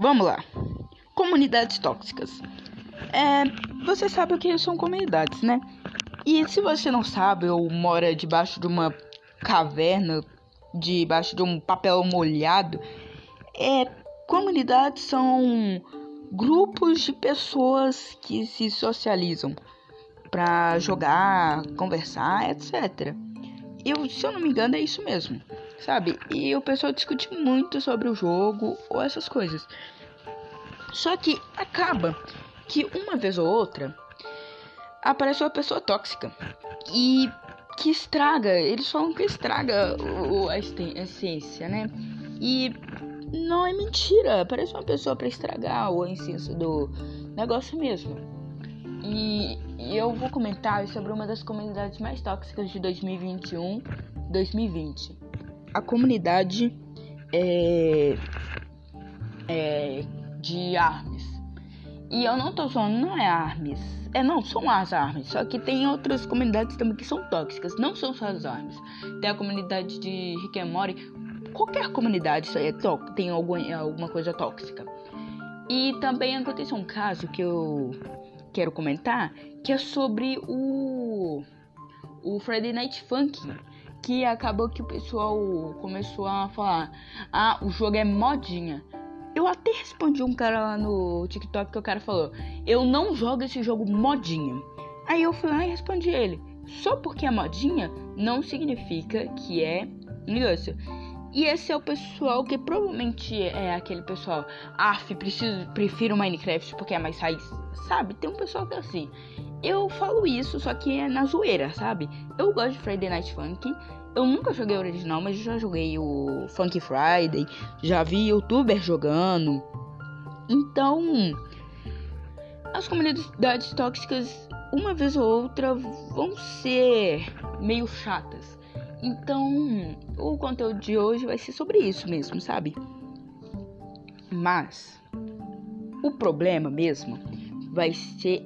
Vamos lá. Comunidades tóxicas. É, você sabe o que são comunidades, né? E se você não sabe ou mora debaixo de uma caverna, debaixo de um papel molhado, é, comunidades são grupos de pessoas que se socializam para jogar, conversar, etc. Eu, se eu não me engano, é isso mesmo, sabe? E o pessoal discute muito sobre o jogo ou essas coisas. Só que acaba que uma vez ou outra aparece uma pessoa tóxica e que estraga, eles falam que estraga o, a essência, né? E não é mentira, parece uma pessoa para estragar o essência do negócio mesmo. E, e, eu vou comentar sobre uma das comunidades mais tóxicas de 2021-2020. A comunidade é, é, de armas. E eu não tô falando, não é armas. É, não, são as armas. Só que tem outras comunidades também que são tóxicas. Não são só as armas. Tem a comunidade de Rick and Morty. Qualquer comunidade é tem alguma, alguma coisa tóxica. E também aconteceu um caso que eu quero comentar, que é sobre o o Friday Night Funk, que acabou que o pessoal começou a falar: "Ah, o jogo é modinha". Eu até respondi um cara lá no TikTok que o cara falou: "Eu não jogo esse jogo modinha". Aí eu fui lá e respondi ele: "Só porque é modinha não significa que é negócio". E esse é o pessoal que provavelmente é aquele pessoal, af, preciso, prefiro Minecraft porque é mais raiz, sabe? Tem um pessoal que é assim. Eu falo isso, só que é na zoeira, sabe? Eu gosto de Friday Night Funk. Eu nunca joguei o original, mas já joguei o Funk Friday, já vi youtuber jogando. Então, as comunidades tóxicas, uma vez ou outra, vão ser meio chatas. Então, o conteúdo de hoje vai ser sobre isso mesmo, sabe? Mas o problema mesmo vai ser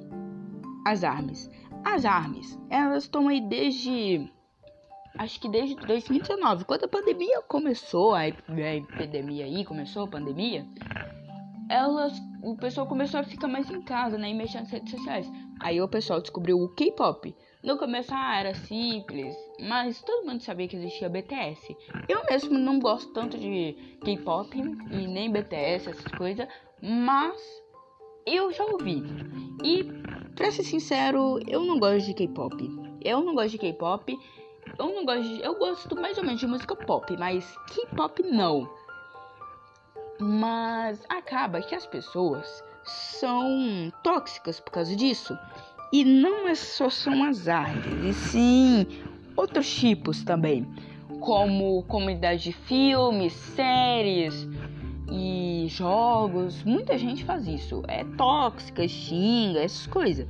as armas. As armas, elas estão aí desde acho que desde 2019, quando a pandemia começou, a epidemia aí começou a pandemia, elas, o pessoal começou a ficar mais em casa, né, e mexer nas redes sociais. Aí o pessoal descobriu o K-pop. No começo ah, era simples, mas todo mundo sabia que existia BTS. Eu mesmo não gosto tanto de K-pop e nem BTS, essas coisas, mas eu já ouvi. E pra ser sincero, eu não gosto de K-pop. Eu não gosto de K-pop. Eu não gosto de, eu gosto mais ou menos de música pop, mas K-pop não. Mas acaba que as pessoas são tóxicas por causa disso. E não é só são as artes, e sim outros tipos também, como comunidade de filmes, séries e jogos. Muita gente faz isso. É tóxica, xinga, essas coisas.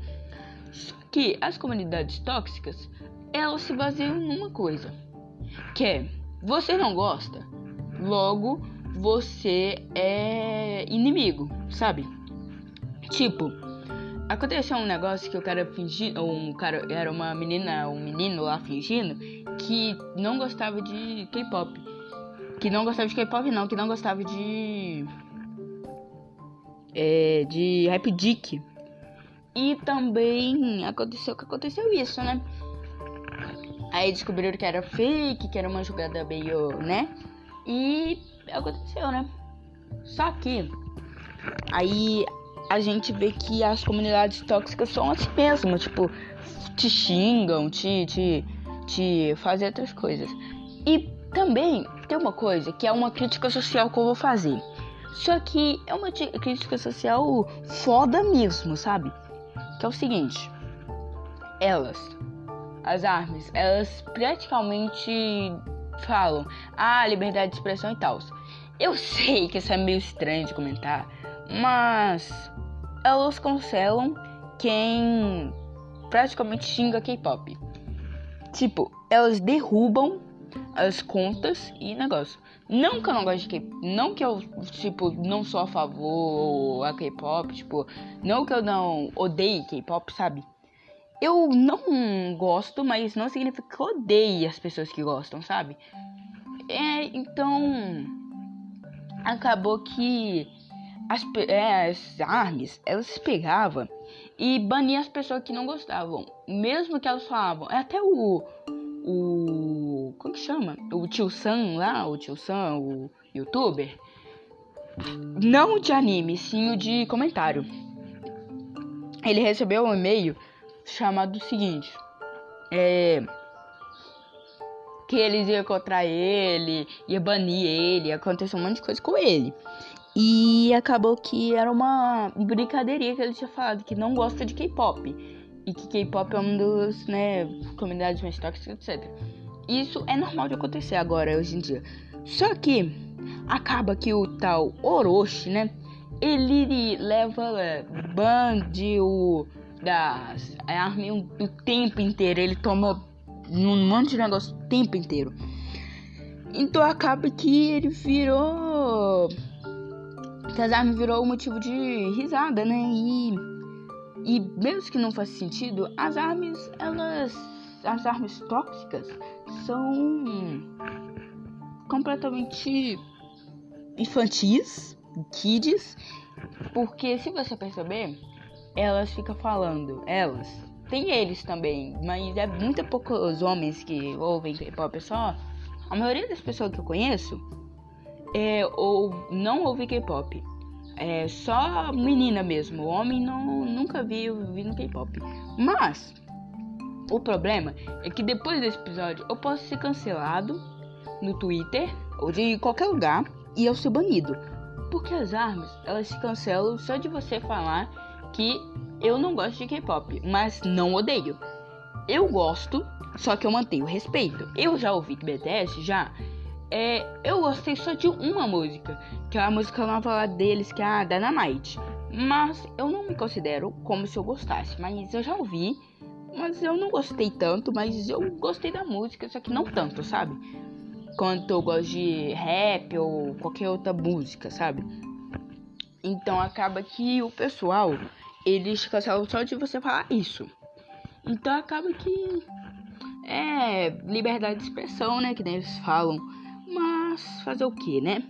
Só que as comunidades tóxicas, elas se baseiam numa coisa, que é você não gosta, logo você é inimigo, sabe? Tipo, Aconteceu um negócio que o cara fingindo, um cara era uma menina, um menino lá fingindo que não gostava de K-pop. Que não gostava de K-pop não, que não gostava de é, de Rap Dick. E também aconteceu que aconteceu isso, né? Aí descobriram que era fake, que era uma jogada meio, né? E aconteceu, né? Só que aí a gente vê que as comunidades tóxicas são assim mesmo, tipo, te xingam, te, te, te fazem outras coisas. E também tem uma coisa que é uma crítica social que eu vou fazer. Só que é uma crítica social foda mesmo, sabe? Que é o seguinte: elas, as armas, elas praticamente falam, ah, liberdade de expressão e tal. Eu sei que isso é meio estranho de comentar, mas elas cancelam quem praticamente xinga K-pop. Tipo, elas derrubam as contas e negócio. Não que eu não gosto de K-pop, não que eu, tipo, não sou a favor a K-pop, tipo, não que eu não odeie K-pop, sabe? Eu não gosto, mas não significa que eu odeie as pessoas que gostam, sabe? É, então, acabou que as, é, as armas, elas pegavam e baniam as pessoas que não gostavam. Mesmo que elas falavam. É até o. O. Como que chama? O tio Sam lá, o tio Sam, o youtuber. Não de anime, sim o de comentário. Ele recebeu um e-mail chamado o seguinte. É que eles iam encontrar ele, ia banir ele, aconteceu um monte de coisa com ele. E acabou que era uma brincadeirinha que ele tinha falado que não gosta de K-pop. E que K-pop é um dos, né, comunidades mais tóxicas, etc. Isso é normal de acontecer agora, hoje em dia. Só que acaba que o tal Orochi, né, ele leva é, ban de o das armas o tempo inteiro. Ele toma um monte de negócio o tempo inteiro. Então acaba que ele virou. Que as armas virou motivo de risada, né? E. E mesmo que não faça sentido, as armas, elas. As armas tóxicas são completamente infantis, kids, porque se você perceber, elas ficam falando, elas, tem eles também, mas é muito poucos homens que ouvem K-pop. Só a maioria das pessoas que eu conheço é, ou não ouve K-pop. É só menina mesmo. Homem não, nunca vi ouvindo K-pop. Mas o problema é que depois desse episódio eu posso ser cancelado no Twitter ou de qualquer lugar e eu ser banido. Porque as armas, elas se cancelam só de você falar que eu não gosto de K-pop, mas não odeio. Eu gosto, só que eu mantenho respeito. Eu já ouvi BTS, já. É, eu gostei só de uma música, que é a música nova lá deles, que é a Dynamite. Mas eu não me considero como se eu gostasse, mas eu já ouvi, mas eu não gostei tanto, mas eu gostei da música, só que não tanto, sabe? Quanto eu gosto de rap ou qualquer outra música, sabe? Então acaba que o pessoal eles cancelam só de você falar isso. Então acaba que é liberdade de expressão, né? Que nem eles falam. Mas fazer o que, né?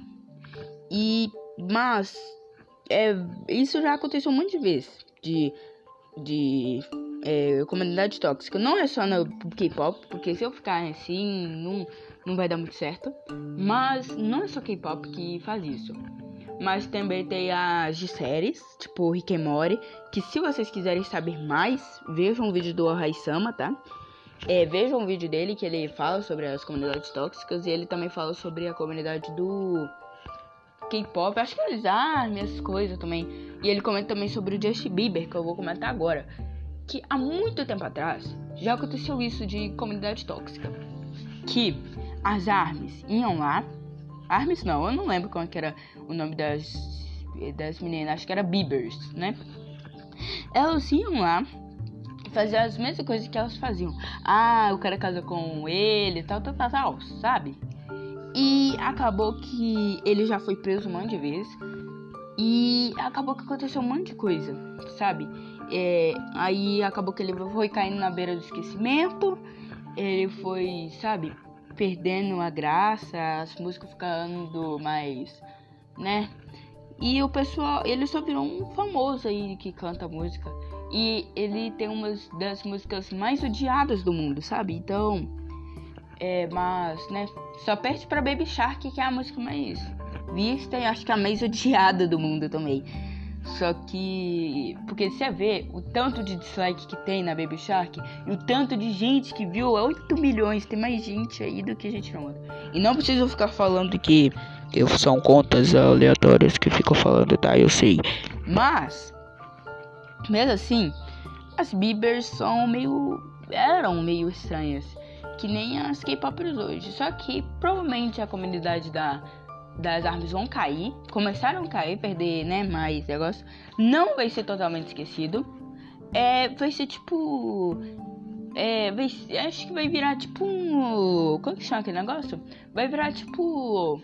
E mas é, isso já aconteceu de vezes de, de é, comunidade tóxica. Não é só no K-pop, porque se eu ficar assim, não, não vai dar muito certo. Mas não é só K-pop que faz isso. Mas também tem as de séries, tipo Rick and Morty, que se vocês quiserem saber mais, vejam o vídeo do Raisama, tá? É, vejam o vídeo dele que ele fala sobre as comunidades tóxicas e ele também fala sobre a comunidade do K-pop, acho que eles ah, minhas coisas também. E ele comenta também sobre o Justin Bieber, que eu vou comentar agora. Que há muito tempo atrás já aconteceu isso de comunidade tóxica. Que as armas iam lá Armes não, eu não lembro como é que era o nome das, das meninas, acho que era Biebers, né? Elas iam lá fazer as mesmas coisas que elas faziam. Ah, eu quero casar com ele, tal, tal, tal, tal, sabe? E acabou que ele já foi preso um monte de vezes. E acabou que aconteceu um monte de coisa, sabe? É, aí acabou que ele foi caindo na beira do esquecimento. Ele foi, sabe? Perdendo a graça, as músicas ficando mais, né? E o pessoal, ele só virou um famoso aí que canta música. E ele tem uma das músicas mais odiadas do mundo, sabe? Então, é, mas, né? Só perde pra Baby Shark, que é a música mais vista e acho que a mais odiada do mundo também. Só que. Porque você vê o tanto de dislike que tem na Baby Shark e o tanto de gente que viu 8 milhões. Tem mais gente aí do que gente não. E não preciso ficar falando que são contas aleatórias que ficam falando, tá? Eu sei. Mas. Mesmo assim, as Bibers são meio. eram meio estranhas. Que nem as K-popers hoje. Só que provavelmente a comunidade da das armas vão cair, começaram a cair, perder, né, mais negócio. Não vai ser totalmente esquecido. É, vai ser tipo é, vai, acho que vai virar tipo um, como que chama aquele negócio? Vai virar tipo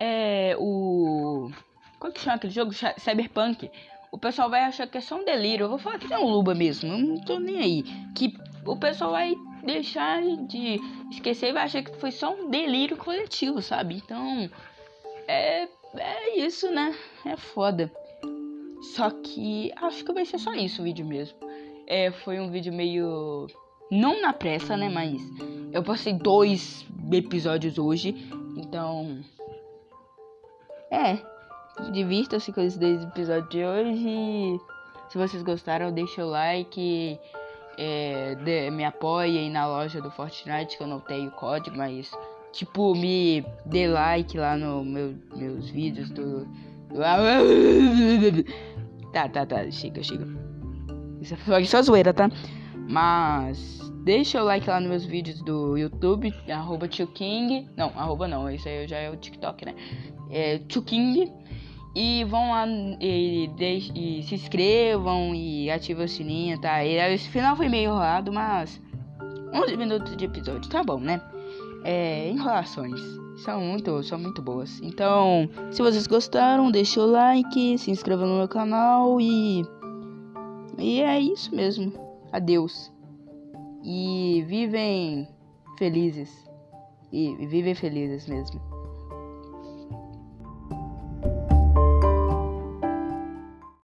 é o como que chama aquele jogo? Cyberpunk. O pessoal vai achar que é só um delírio. Eu vou falar que é um Luba mesmo. Eu não tô nem aí. Que o pessoal vai deixar de esquecer vai achar que foi só um delírio coletivo, sabe? Então, é é isso, né? É foda. Só que acho que vai ser só isso o vídeo mesmo. É, foi um vídeo meio. Não na pressa, né? Mas eu postei dois episódios hoje. Então. É. Divirta-se com esses dois episódios de hoje. Se vocês gostaram, deixa o like. É, de, me apoiem na loja do Fortnite, que eu não tenho código, mas tipo, me dê like lá no meu, meus vídeos do. Tá, tá, tá, chega, chega. Isso é só zoeira, tá? Mas deixa o like lá nos meus vídeos do YouTube, arroba King. Não, arroba não, isso aí já é o TikTok, né? É King. E vão lá e, e, se inscrevam e ativem o sininho, tá? E, esse final foi meio enrolado, mas 11 minutos de episódio, tá bom, né? É, enrolações são muito, são muito boas. Então, se vocês gostaram, deixe o like, se inscreva no meu canal e e é isso mesmo. Adeus. E vivem felizes. E vivem felizes mesmo.